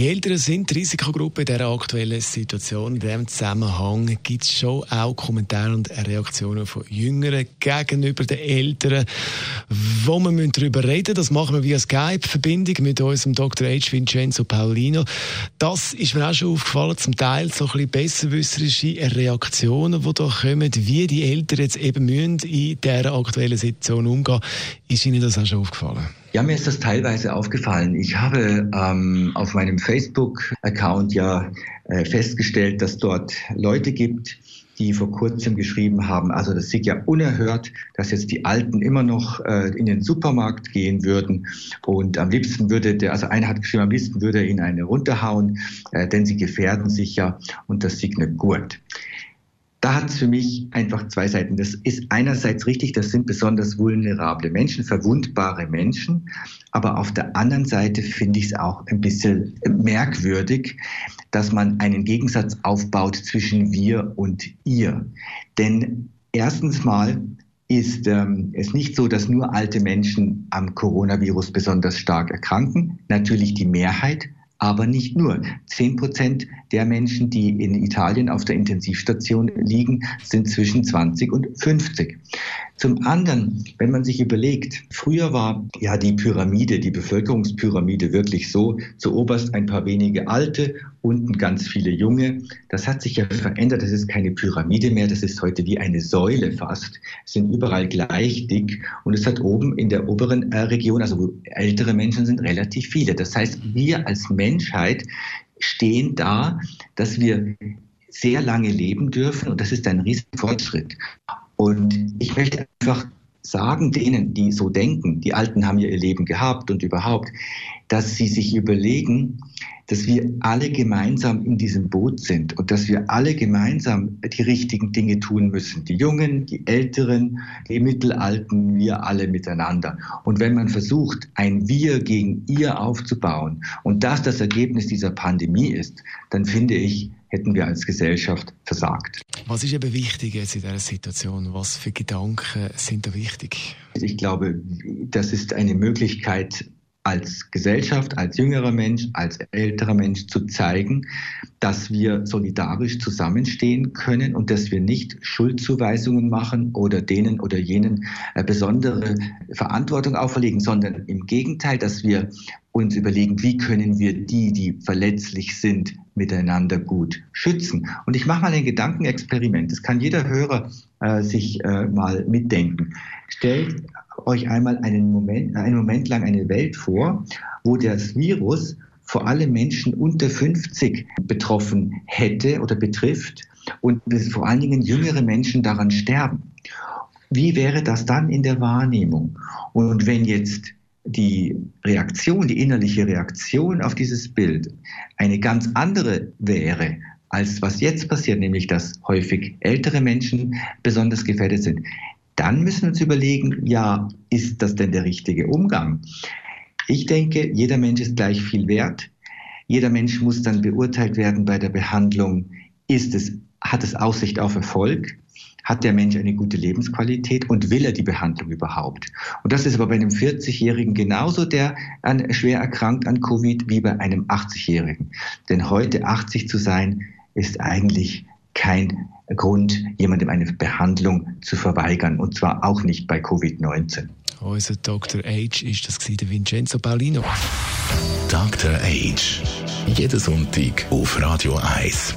Die Eltern sind die Risikogruppe in dieser aktuellen Situation. In diesem Zusammenhang gibt es schon auch Kommentare und Reaktionen von Jüngeren gegenüber den Eltern, wo wir darüber reden müssen. Das machen wir via Skype-Verbindung mit unserem Dr. H. Vincenzo Paulino. Das ist mir auch schon aufgefallen, zum Teil so ein bisschen besserwisserische Reaktionen, die da kommen, wie die Eltern jetzt eben müssen in dieser aktuellen Situation umgehen. Ist Ihnen das auch schon aufgefallen? Ja, mir ist das teilweise aufgefallen. Ich habe ähm, auf meinem Facebook-Account ja äh, festgestellt, dass dort Leute gibt, die vor kurzem geschrieben haben, also das sieht ja unerhört, dass jetzt die Alten immer noch äh, in den Supermarkt gehen würden. Und am liebsten würde der, also einer hat geschrieben, am liebsten würde er ihnen eine runterhauen, äh, denn sie gefährden sich ja. Und das sieht nicht gut da hat es für mich einfach zwei Seiten. Das ist einerseits richtig, das sind besonders vulnerable Menschen, verwundbare Menschen. Aber auf der anderen Seite finde ich es auch ein bisschen merkwürdig, dass man einen Gegensatz aufbaut zwischen wir und ihr. Denn erstens mal ist ähm, es nicht so, dass nur alte Menschen am Coronavirus besonders stark erkranken. Natürlich die Mehrheit, aber nicht nur. Zehn Prozent der Menschen, die in Italien auf der Intensivstation liegen, sind zwischen 20 und 50. Zum anderen, wenn man sich überlegt, früher war ja die Pyramide, die Bevölkerungspyramide wirklich so, zu oberst ein paar wenige Alte, unten ganz viele Junge. Das hat sich ja verändert. Das ist keine Pyramide mehr. Das ist heute wie eine Säule fast. Es sind überall gleich dick. Und es hat oben in der oberen äh, Region, also wo ältere Menschen sind, relativ viele. Das heißt, wir als Menschheit stehen da, dass wir sehr lange leben dürfen. Und das ist ein riesen Fortschritt. Und ich möchte einfach sagen denen, die so denken, die Alten haben ja ihr Leben gehabt und überhaupt, dass sie sich überlegen, dass wir alle gemeinsam in diesem Boot sind und dass wir alle gemeinsam die richtigen Dinge tun müssen. Die Jungen, die Älteren, die Mittelalten, wir alle miteinander. Und wenn man versucht, ein Wir gegen ihr aufzubauen und das das Ergebnis dieser Pandemie ist, dann finde ich, hätten wir als Gesellschaft versagt. Was ist eben wichtig jetzt in dieser Situation? Was für Gedanken sind da wichtig? Ich glaube, das ist eine Möglichkeit, als Gesellschaft, als jüngerer Mensch, als älterer Mensch zu zeigen, dass wir solidarisch zusammenstehen können und dass wir nicht Schuldzuweisungen machen oder denen oder jenen äh, besondere Verantwortung auferlegen, sondern im Gegenteil, dass wir uns überlegen, wie können wir die, die verletzlich sind, miteinander gut schützen. Und ich mache mal ein Gedankenexperiment. Das kann jeder Hörer äh, sich äh, mal mitdenken. Stellt euch einmal einen Moment, einen Moment lang eine Welt vor, wo das Virus vor allem Menschen unter 50 betroffen hätte oder betrifft und vor allen Dingen jüngere Menschen daran sterben. Wie wäre das dann in der Wahrnehmung? Und wenn jetzt die Reaktion, die innerliche Reaktion auf dieses Bild eine ganz andere wäre, als was jetzt passiert, nämlich dass häufig ältere Menschen besonders gefährdet sind, dann müssen wir uns überlegen, ja, ist das denn der richtige Umgang? Ich denke, jeder Mensch ist gleich viel wert. Jeder Mensch muss dann beurteilt werden bei der Behandlung, ist es, hat es Aussicht auf Erfolg? Hat der Mensch eine gute Lebensqualität und will er die Behandlung überhaupt? Und das ist aber bei einem 40-Jährigen genauso, der an, schwer erkrankt an Covid, wie bei einem 80-Jährigen. Denn heute 80 zu sein, ist eigentlich kein Grund, jemandem eine Behandlung zu verweigern. Und zwar auch nicht bei Covid-19. Unser Dr. H ist das der Vincenzo Paulino. Dr. H. Jeden Sonntag auf Radio 1.